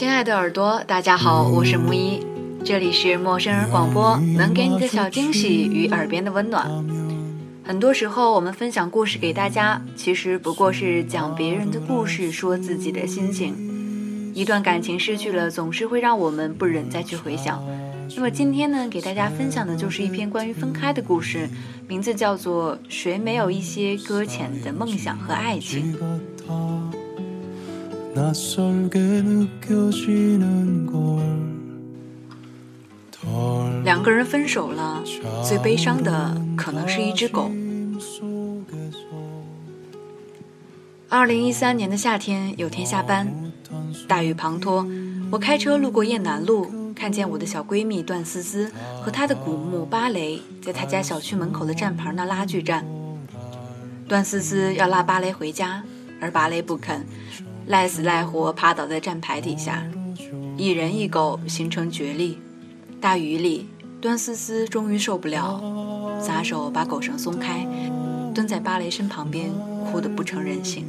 亲爱的耳朵，大家好，我是木一，这里是陌生人广播，能给你的小惊喜与耳边的温暖。很多时候，我们分享故事给大家，其实不过是讲别人的故事，说自己的心情。一段感情失去了，总是会让我们不忍再去回想。那么今天呢，给大家分享的就是一篇关于分开的故事，名字叫做《谁没有一些搁浅的梦想和爱情》。两个人分手了，最悲伤的可能是一只狗。二零一三年的夏天，有天下班，大雨滂沱，我开车路过雁南路，看见我的小闺蜜段思思和她的古墓芭蕾在她家小区门口的站牌那拉锯战。段思思要拉芭蕾回家，而芭蕾不肯。赖死赖活趴倒在站牌底下，一人一狗形成绝力。大雨里，段思思终于受不了，撒手把狗绳松开，蹲在芭蕾身旁边，哭得不成人形。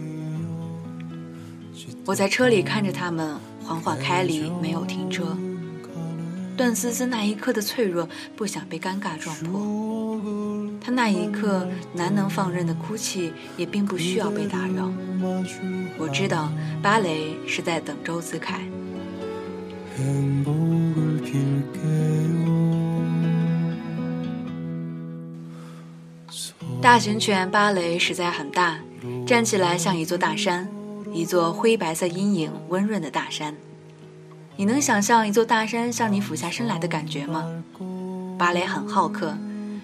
我在车里看着他们缓缓开离，没有停车。段思思那一刻的脆弱，不想被尴尬撞破。那一刻难能放任的哭泣，也并不需要被打扰。我知道芭蕾是在等周子凯。大型犬芭蕾实在很大，站起来像一座大山，一座灰白色阴影温润的大山。你能想象一座大山向你俯下身来的感觉吗？芭蕾很好客，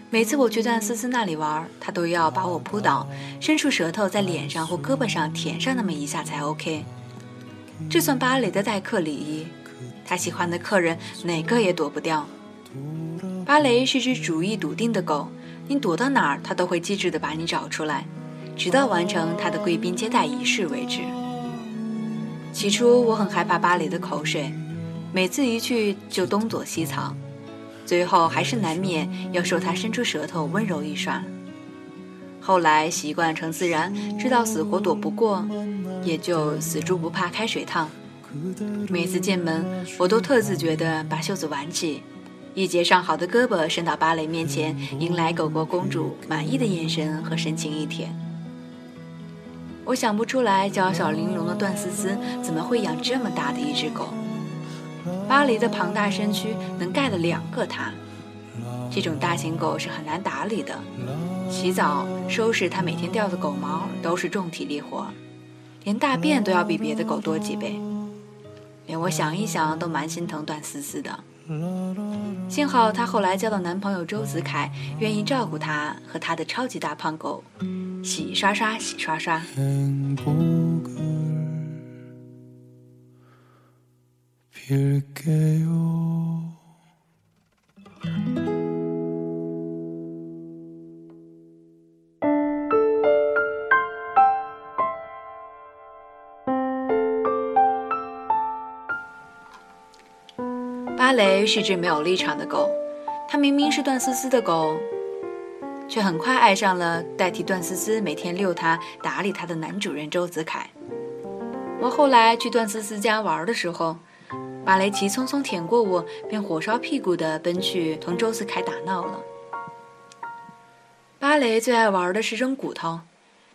每次我去段思思那里玩，他都要把我扑倒，伸出舌头在脸上或胳膊上舔上那么一下才 OK。这算芭蕾的待客礼仪，他喜欢的客人哪个也躲不掉。芭蕾是只主意笃定的狗，你躲到哪儿，它都会机智的把你找出来，直到完成它的贵宾接待仪式为止。起初我很害怕芭蕾的口水，每次一去就东躲西藏，最后还是难免要受他伸出舌头温柔一刷。后来习惯成自然，知道死活躲不过，也就死猪不怕开水烫。每次进门，我都特自觉地把袖子挽起，一截上好的胳膊伸到芭蕾面前，迎来狗狗公主满意的眼神和深情一瞥。我想不出来，娇小玲珑的段思思怎么会养这么大的一只狗？巴黎的庞大身躯能盖了两个它。这种大型狗是很难打理的，洗澡、收拾它每天掉的狗毛都是重体力活，连大便都要比别的狗多几倍。连我想一想都蛮心疼段思思的。幸好她后来交到男朋友周子凯，愿意照顾她和她的超级大胖狗。洗刷刷，洗刷刷。芭蕾是只没有立场的狗，它明明是段思思的狗。却很快爱上了代替段思思每天遛它、打理它的男主人周子凯。我后来去段思思家玩的时候，芭蕾急匆匆舔过我，便火烧屁股的奔去同周子凯打闹了。芭蕾最爱玩的是扔骨头，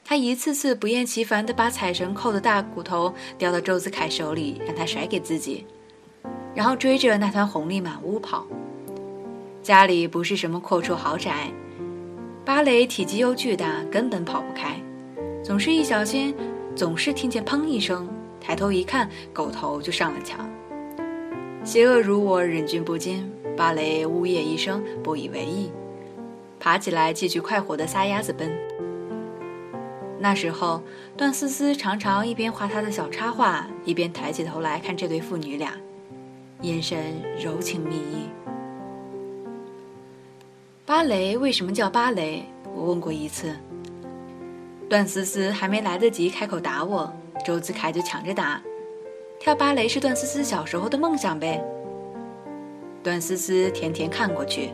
他一次次不厌其烦地把彩绳扣的大骨头叼到周子凯手里，让他甩给自己，然后追着那团红利满屋跑。家里不是什么阔绰豪宅。芭蕾体积又巨大，根本跑不开，总是一小心，总是听见砰一声，抬头一看，狗头就上了墙。邪恶如我，忍俊不禁，芭蕾呜咽一声，不以为意，爬起来继续快活的撒丫子奔。那时候，段思思常常一边画她的小插画，一边抬起头来看这对父女俩，眼神柔情蜜意。芭蕾为什么叫芭蕾？我问过一次。段思思还没来得及开口答我，周子凯就抢着答：“跳芭蕾是段思思小时候的梦想呗。”段思思甜甜看过去，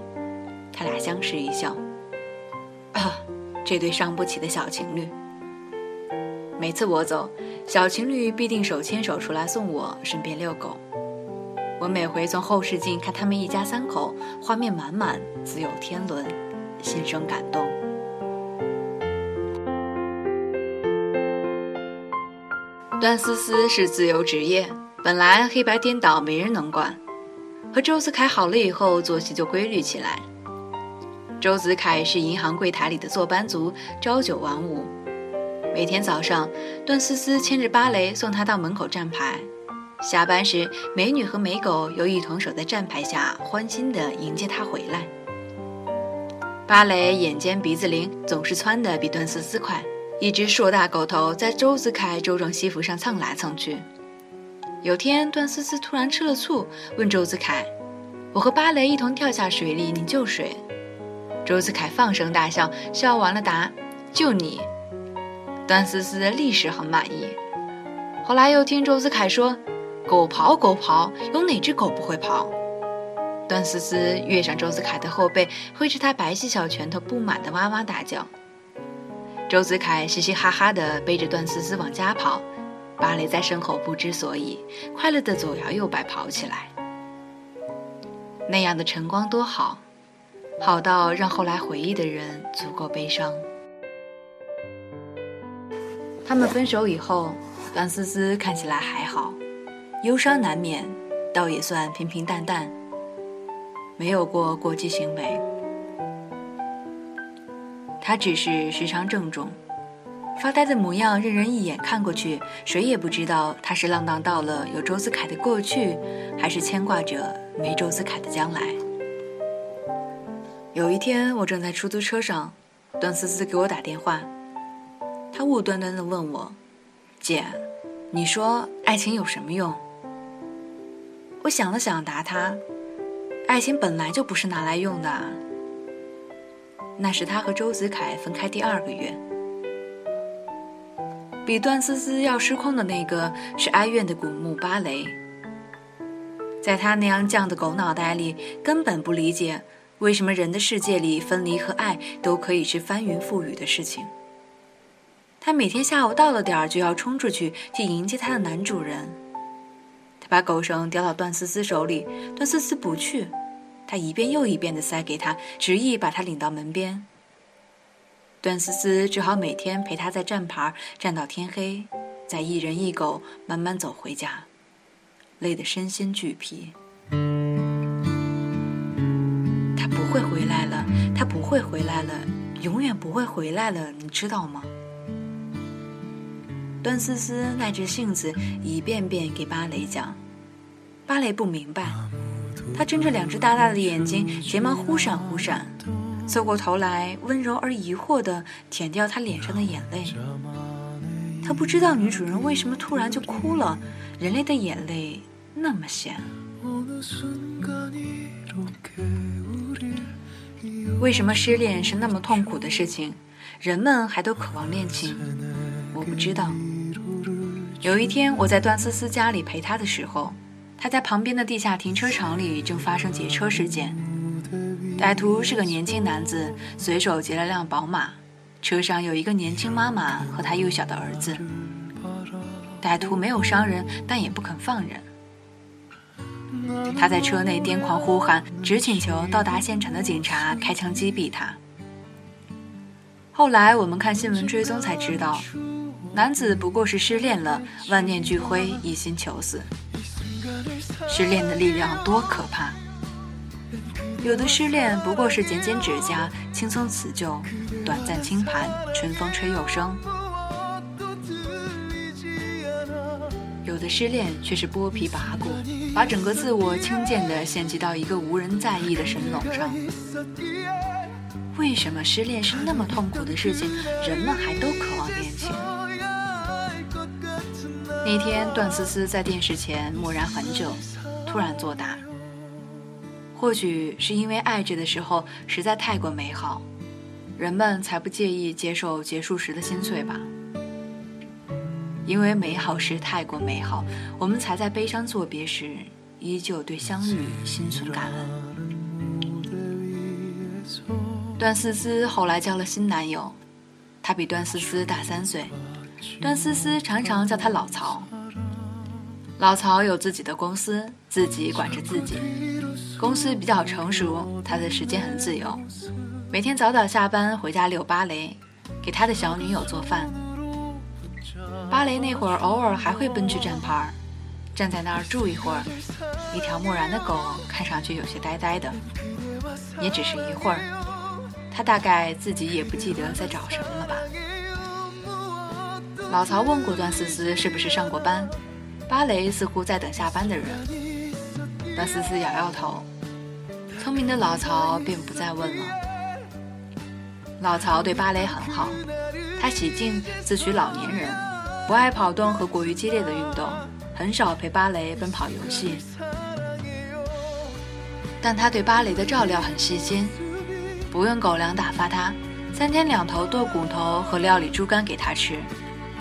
他俩相视一笑。啊，这对伤不起的小情侣。每次我走，小情侣必定手牵手出来送我，顺便遛狗。我每回从后视镜看他们一家三口，画面满满，自有天伦，心生感动。段思思是自由职业，本来黑白颠倒没人能管，和周子凯好了以后，作息就规律起来。周子凯是银行柜台里的坐班族，朝九晚五。每天早上，段思思牵着芭蕾送他到门口站牌。下班时，美女和美狗又一同守在站牌下，欢欣地迎接他回来。芭蕾眼尖鼻子灵，总是窜得比段思思快。一只硕大狗头在周子凯周壮西服上蹭来蹭去。有天，段思思突然吃了醋，问周子凯：“我和芭蕾一同跳下水里，你救谁？”周子凯放声大笑，笑完了答：“救你。”段思思立时很满意。后来又听周子凯说：“狗刨狗刨，有哪只狗不会刨？”段思思跃上周子凯的后背，挥着他白皙小拳头，不满地哇哇大叫。周子凯嘻嘻哈哈地背着段思思往家跑，芭蕾在身后不知所以，快乐地左摇右摆跑起来。那样的晨光多好。好到让后来回忆的人足够悲伤。他们分手以后，段思思看起来还好，忧伤难免，倒也算平平淡淡，没有过过激行为。他只是时常郑重，发呆的模样，任人一眼看过去，谁也不知道他是浪荡到了有周子凯的过去，还是牵挂着没周子凯的将来。有一天，我正在出租车上，段思思给我打电话，她无端端的问我：“姐，你说爱情有什么用？”我想了想，答她：“爱情本来就不是拿来用的。”那是她和周子凯分开第二个月，比段思思要失控的那个是哀怨的古墓芭蕾，在他那样犟的狗脑袋里，根本不理解。为什么人的世界里分离和爱都可以是翻云覆雨的事情？他每天下午到了点儿就要冲出去去迎接他的男主人。他把狗绳叼到段思思手里，段思思不去，他一遍又一遍地塞给他，执意把他领到门边。段思思只好每天陪他在站牌站到天黑，再一人一狗慢慢走回家，累得身心俱疲。他不会回来了，他不会回来了，永远不会回来了，你知道吗？段思思耐着性子一遍遍给芭蕾讲，芭蕾不明白，他睁着两只大大的眼睛，睫毛忽闪忽闪，侧过头来温柔而疑惑地舔掉他脸上的眼泪。他不知道女主人为什么突然就哭了，人类的眼泪那么咸。为什么失恋是那么痛苦的事情？人们还都渴望恋情，我不知道。有一天，我在段思思家里陪她的时候，他在旁边的地下停车场里正发生劫车事件。歹徒是个年轻男子，随手劫了辆宝马，车上有一个年轻妈妈和他幼小的儿子。歹徒没有伤人，但也不肯放人。他在车内癫狂呼喊，只请求到达现场的警察开枪击毙他。后来我们看新闻追踪才知道，男子不过是失恋了，万念俱灰，一心求死。失恋的力量多可怕！有的失恋不过是剪剪指甲，轻松辞旧，短暂轻盘，春风吹又生。有的失恋却是剥皮拔骨，把整个自我轻贱地献祭到一个无人在意的神农上。为什么失恋是那么痛苦的事情，人们还都渴望？那天，段思思在电视前默然很久，突然作答：或许是因为爱着的时候实在太过美好，人们才不介意接受结束时的心碎吧。因为美好时太过美好，我们才在悲伤作别时，依旧对相遇心存感恩。段思思后来交了新男友，他比段思思大三岁，段思思常常叫他老曹。老曹有自己的公司，自己管着自己。公司比较成熟，他的时间很自由，每天早早下班回家遛芭蕾，给他的小女友做饭。芭蕾那会儿，偶尔还会奔去站牌儿，站在那儿住一会儿。一条漠然的狗，看上去有些呆呆的，也只是一会儿。他大概自己也不记得在找什么了吧。老曹问过段思思是不是上过班。芭蕾似乎在等下班的人。段思思摇摇头。聪明的老曹便不再问了。老曹对芭蕾很好，他喜静自诩老年人，不爱跑动和过于激烈的运动，很少陪芭蕾奔跑游戏。但他对芭蕾的照料很细心，不用狗粮打发他，三天两头剁骨头和料理猪肝给他吃，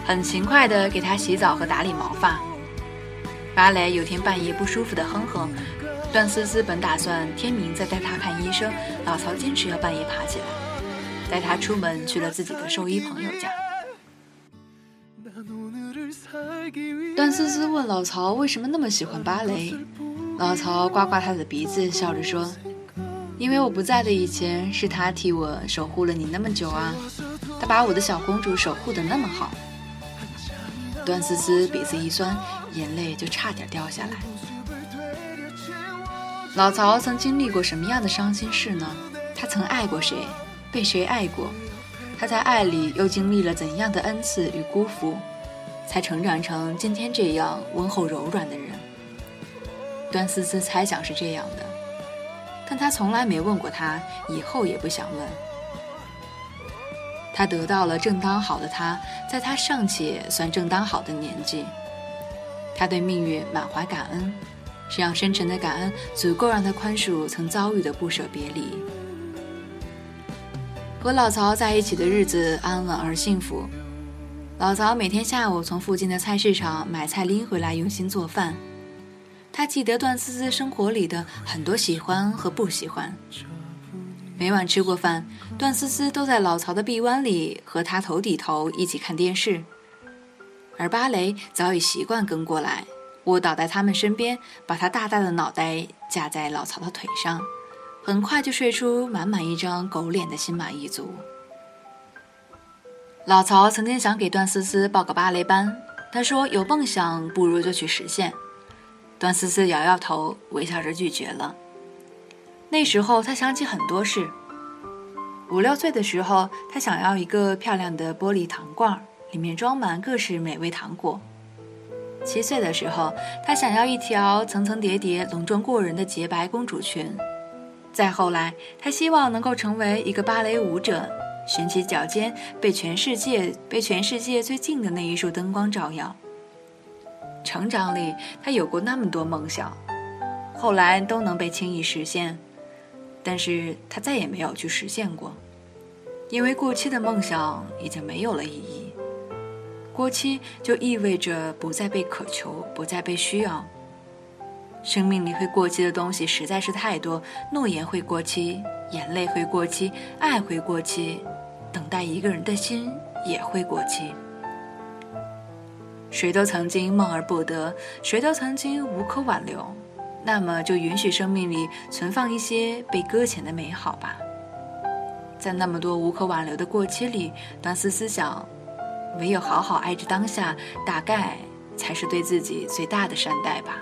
很勤快地给他洗澡和打理毛发。芭蕾有天半夜不舒服的哼哼，段思思本打算天明再带他看医生，老曹坚持要半夜爬起来，带他出门去了自己的兽医朋友家。段思思问老曹为什么那么喜欢芭蕾，老曹刮刮他的鼻子，笑着说：“因为我不在的以前，是他替我守护了你那么久啊，他把我的小公主守护的那么好。”段思思鼻子一酸，眼泪就差点掉下来。老曹曾经历过什么样的伤心事呢？他曾爱过谁，被谁爱过？他在爱里又经历了怎样的恩赐与辜负，才成长成今天这样温厚柔软的人？段思思猜想是这样的，但他从来没问过他，以后也不想问。他得到了正当好的他，在他尚且算正当好的年纪，他对命运满怀感恩，这样深沉的感恩足够让他宽恕曾遭遇的不舍别离。和老曹在一起的日子安稳而幸福。老曹每天下午从附近的菜市场买菜拎回来，用心做饭。他记得段思思生活里的很多喜欢和不喜欢。每晚吃过饭，段思思都在老曹的臂弯里和他头抵头一起看电视，而芭蕾早已习惯跟过来，卧倒在他们身边，把他大大的脑袋架在老曹的腿上，很快就睡出满满一张狗脸的心满意足。老曹曾经想给段思思报个芭蕾班，他说有梦想不如就去实现。段思思摇摇头，微笑着拒绝了。那时候他想起很多事。五六岁的时候，他想要一个漂亮的玻璃糖罐，里面装满各式美味糖果。七岁的时候，他想要一条层层叠叠、隆重过人的洁白公主裙。再后来，他希望能够成为一个芭蕾舞者，悬起脚尖，被全世界被全世界最近的那一束灯光照耀。成长里，他有过那么多梦想，后来都能被轻易实现。但是他再也没有去实现过，因为过期的梦想已经没有了意义。过期就意味着不再被渴求，不再被需要。生命里会过期的东西实在是太多，诺言会过期，眼泪会过期，爱会过期，等待一个人的心也会过期。谁都曾经梦而不得，谁都曾经无可挽留。那么就允许生命里存放一些被搁浅的美好吧。在那么多无可挽留的过期里，段思思想，唯有好好爱着当下，大概才是对自己最大的善待吧。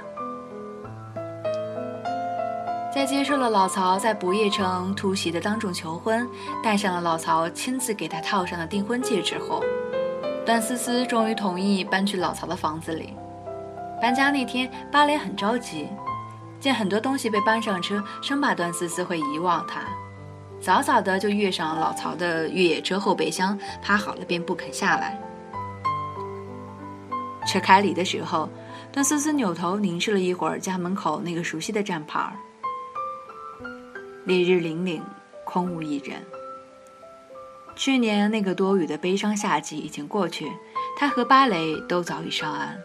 在接受了老曹在不夜城突袭的当众求婚，戴上了老曹亲自给他套上的订婚戒指后，段思思终于同意搬去老曹的房子里。搬家那天，芭蕾很着急。见很多东西被搬上车，生怕段思思会遗忘它，早早的就跃上老曹的越野车后备箱，趴好了便不肯下来。车开离的时候，段思思扭头凝视了一会儿家门口那个熟悉的站牌儿烈日凛凛，空无一人。去年那个多雨的悲伤夏季已经过去，他和芭蕾都早已上岸。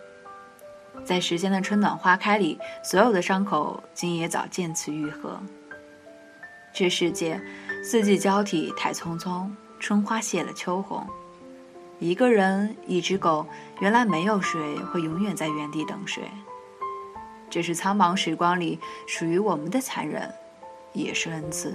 在时间的春暖花开里，所有的伤口今也早渐次愈合。这世界四季交替，太匆匆，春花谢了，秋红。一个人，一只狗，原来没有谁会永远在原地等谁。这是苍茫时光里属于我们的残忍，也是恩赐。